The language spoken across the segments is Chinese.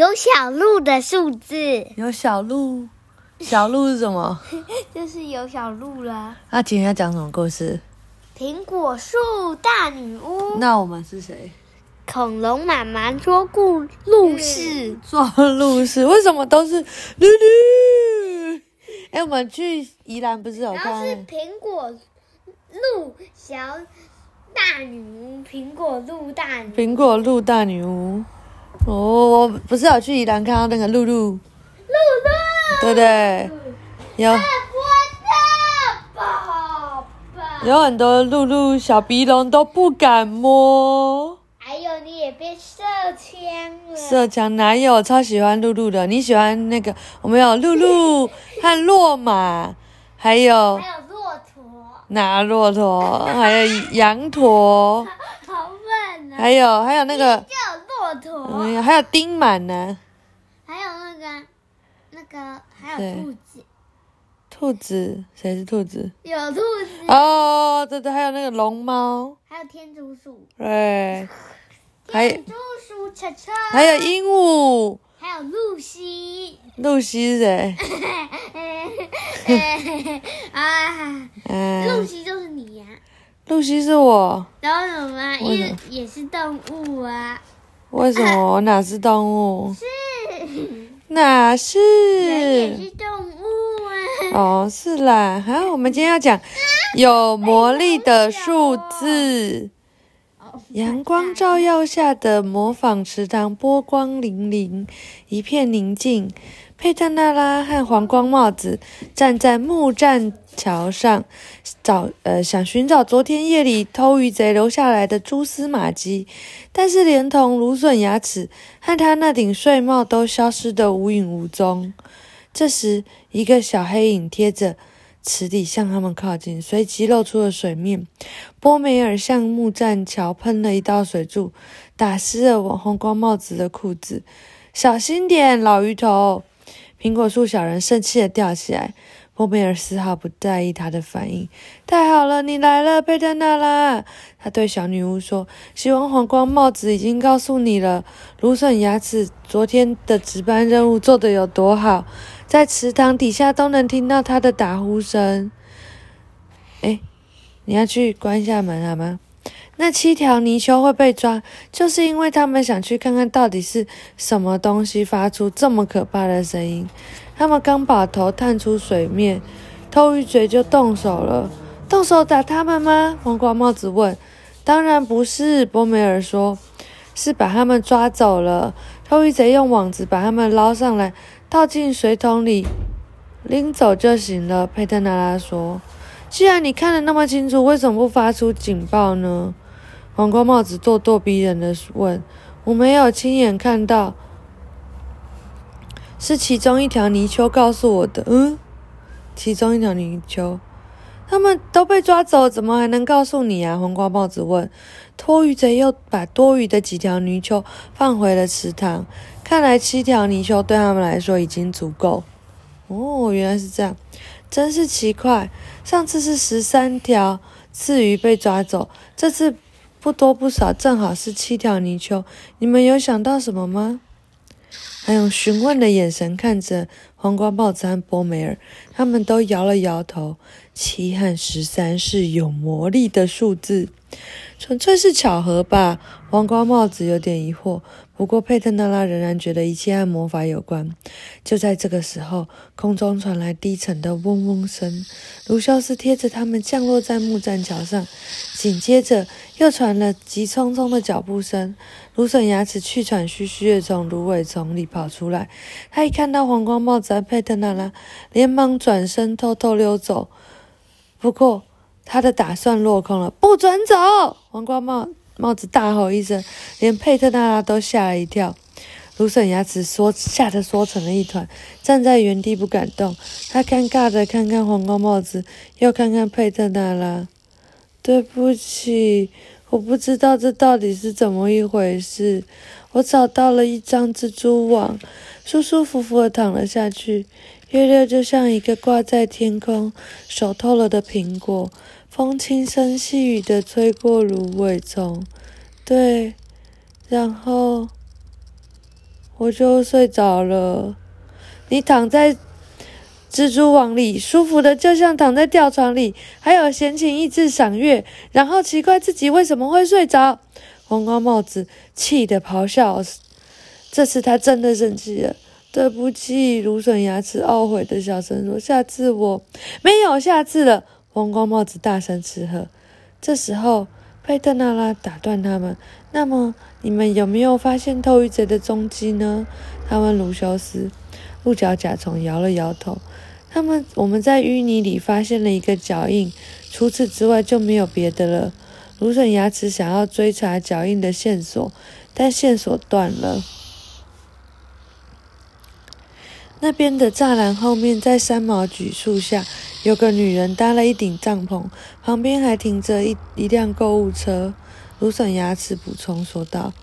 有小鹿的数字，有小鹿，小鹿是什么？就是有小鹿了。那今天要讲什么故事？苹果树大女巫，那我们是谁？恐龙妈妈说故故事。说故事，为什么都是绿绿？哎，我们去宜兰不是有然后看是苹果鹿小大女巫，苹果鹿大女苹果鹿大女巫？哦，我不是有去宜兰看到那个露露，露露。对不对？有我的宝宝。有很多露露小鼻龙都不敢摸。还有你也被射枪了。射枪哪有？超喜欢露露的。你喜欢那个？我们有露露和骆马，还有还有骆驼，哪骆驼，还有羊驼，好笨啊！还有还有那个，叫骆驼，嗯，还有丁满呢。还有那个那个还对有兔子，兔子，谁是兔子？有兔子，哦，对对，还有那个龙猫，还有天竺鼠，对，还天竺鼠车车，还有鹦鹉。还有露西，露西是谁？啊，露嗯，西就是你呀、露西是我。然后什么？为什么因为也是动物啊，为什么我哪是动物？是，哪是也是？是动物啊。哦，是啦。好，我们今天要讲有魔力的数字。哦阳光照耀下的模仿池塘波光粼粼，一片宁静。佩特纳拉和黄光帽子站在木栈桥上，找呃想寻找昨天夜里偷鱼贼留下来的蛛丝马迹，但是连同芦笋牙齿和他那顶睡帽都消失得无影无踪。这时，一个小黑影贴着池底向他们靠近，随即露出了水面。波梅尔向木栈桥喷了一道水柱，打湿了我红光帽子的裤子。小心点，老鱼头！苹果树小人生气的吊起来。波梅尔丝毫不在意他的反应。太好了，你来了，佩特纳拉！他对小女巫说：“希望黄光帽子已经告诉你了，芦笋牙齿昨天的值班任务做得有多好，在池塘底下都能听到他的打呼声。”哎，你要去关一下门好吗？那七条泥鳅会被抓，就是因为他们想去看看到底是什么东西发出这么可怕的声音。他们刚把头探出水面，偷鱼嘴就动手了。动手打他们吗？黄瓜帽子问。当然不是，波梅尔说，是把他们抓走了。偷鱼贼用网子把他们捞上来，倒进水桶里，拎走就行了。佩特纳拉说。既然你看得那么清楚，为什么不发出警报呢？黄瓜帽子咄咄逼人的问：“我没有亲眼看到，是其中一条泥鳅告诉我的。”嗯，其中一条泥鳅，他们都被抓走，怎么还能告诉你啊？黄瓜帽子问。偷鱼贼又把多余的几条泥鳅放回了池塘，看来七条泥鳅对他们来说已经足够。哦，原来是这样，真是奇怪。上次是十三条刺鱼被抓走，这次不多不少，正好是七条泥鳅。你们有想到什么吗？还用询问的眼神看着黄瓜帽子和波梅尔，他们都摇了摇头。七和十三是有魔力的数字，纯粹是巧合吧？黄瓜帽子有点疑惑。不过佩特纳拉仍然觉得一切和魔法有关。就在这个时候，空中传来低沉的嗡嗡声，卢修斯贴着他们降落在木栈桥上。紧接着又传了急匆匆的脚步声，芦笋牙齿气喘吁吁地从芦苇丛里跑出来。他一看到黄瓜帽子和佩特纳拉，连忙转身偷偷溜走。不过他的打算落空了，不准走！黄瓜帽帽子大吼一声，连佩特娜拉都吓了一跳。芦笋牙齿缩吓得缩成了一团，站在原地不敢动。他尴尬的看看黄瓜帽子，又看看佩特娜拉。对不起，我不知道这到底是怎么一回事。我找到了一张蜘蛛网，舒舒服服的躺了下去。月亮就像一个挂在天空、熟透了的苹果，风轻声细语的吹过芦苇丛。对，然后我就睡着了。你躺在蜘蛛网里，舒服的就像躺在吊床里，还有闲情逸致赏月，然后奇怪自己为什么会睡着。黄瓜帽子气得咆哮，这次他真的生气了。对不起，芦笋牙齿懊悔的小声说：“下次我没有下次了。”黄瓜帽子大声斥喝。这时候，佩特纳拉打断他们：“那么，你们有没有发现偷鱼贼的踪迹呢？”他问卢修斯。鹿角甲虫摇了摇头：“他们我们在淤泥里发现了一个脚印，除此之外就没有别的了。”芦笋牙齿想要追查脚印的线索，但线索断了。那边的栅栏后面，在三毛榉树下，有个女人搭了一顶帐篷，旁边还停着一一辆购物车。芦笋牙齿补充说道：“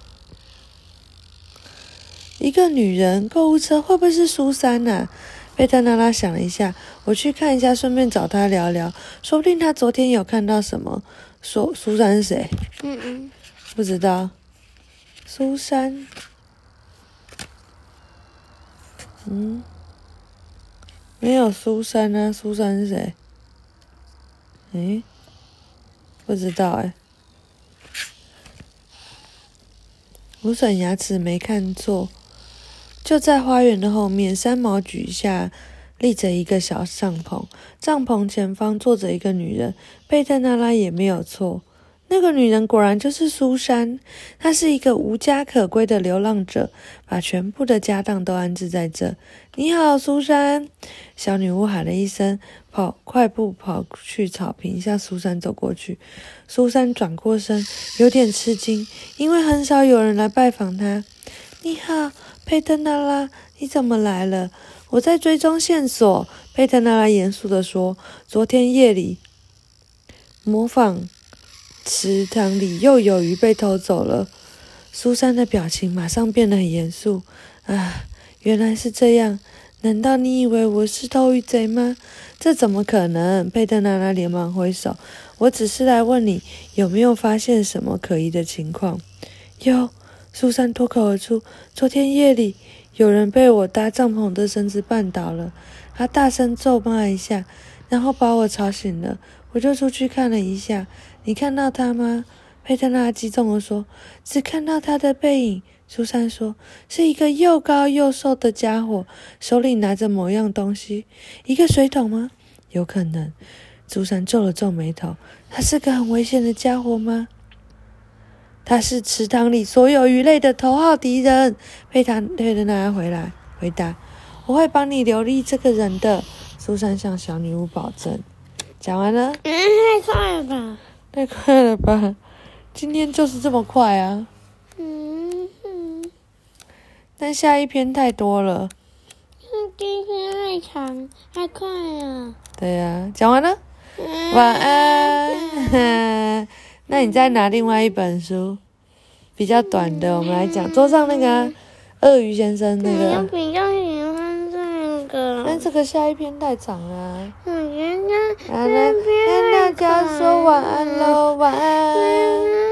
一个女人，购物车会不会是苏珊呐？”贝特娜拉想了一下：“我去看一下，顺便找他聊聊，说不定他昨天有看到什么。”说苏珊是谁？嗯嗯，不知道。苏珊。嗯，没有苏珊啊，苏珊是谁？诶，不知道哎。芦笋牙齿没看错，就在花园的后面，三毛举下立着一个小帐篷，帐篷前方坐着一个女人，贝特娜拉也没有错。那个女人果然就是苏珊，她是一个无家可归的流浪者，把全部的家当都安置在这。你好，苏珊！小女巫喊了一声，跑快步跑去草坪，向苏珊走过去。苏珊转过身，有点吃惊，因为很少有人来拜访她。你好，佩特娜拉，你怎么来了？我在追踪线索。佩特娜拉严肃地说：“昨天夜里，模仿。”池塘里又有鱼被偷走了，苏珊的表情马上变得很严肃。啊，原来是这样！难道你以为我是偷鱼贼吗？这怎么可能？佩特娜拉连忙挥手：“我只是来问你有没有发现什么可疑的情况。”有，苏珊脱口而出：“昨天夜里有人被我搭帐篷的绳子绊倒了。”他大声咒骂一下，然后把我吵醒了。我就出去看了一下。你看到他吗？佩特拉激动地说：“只看到他的背影。”苏珊说：“是一个又高又瘦的家伙，手里拿着某样东西。一个水桶吗？有可能。”苏珊皱了皱眉头：“他是个很危险的家伙吗？”他是池塘里所有鱼类的头号敌人。佩塔佩特拉回来回答：“我会帮你留意这个人的。”苏珊向小女巫保证。讲完了。嗯，太快了吧！太快了吧！今天就是这么快啊！嗯嗯。但下一篇太多了。今天太长，太快了。对呀，讲完了。晚安。那你再拿另外一本书，比较短的，我们来讲。桌上那个鳄鱼先生那个。我比较喜欢这个。但这个下一篇太长了。嗯，人家。好了，跟大家说晚安喽，晚安。